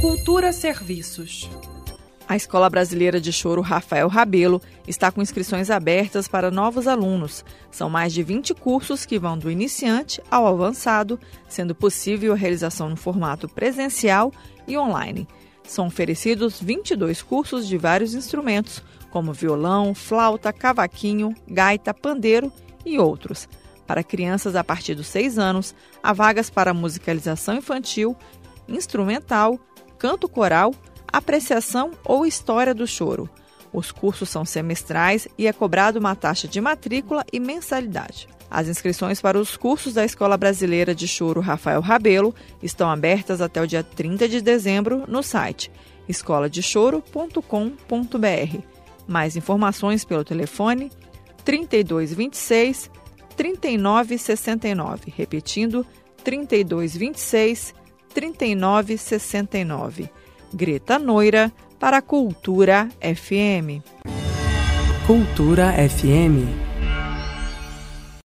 Cultura Serviços. A Escola Brasileira de Choro Rafael Rabelo está com inscrições abertas para novos alunos. São mais de 20 cursos que vão do iniciante ao avançado, sendo possível a realização no formato presencial e online. São oferecidos 22 cursos de vários instrumentos, como violão, flauta, cavaquinho, gaita, pandeiro e outros. Para crianças a partir dos 6 anos, há vagas para musicalização infantil, instrumental, canto coral, apreciação ou história do choro. Os cursos são semestrais e é cobrado uma taxa de matrícula e mensalidade. As inscrições para os cursos da Escola Brasileira de Choro Rafael Rabelo estão abertas até o dia 30 de dezembro no site escoladechoro.com.br. Mais informações pelo telefone 3226 3969, repetindo 3226 3969. Greta Noira para Cultura FM. Cultura FM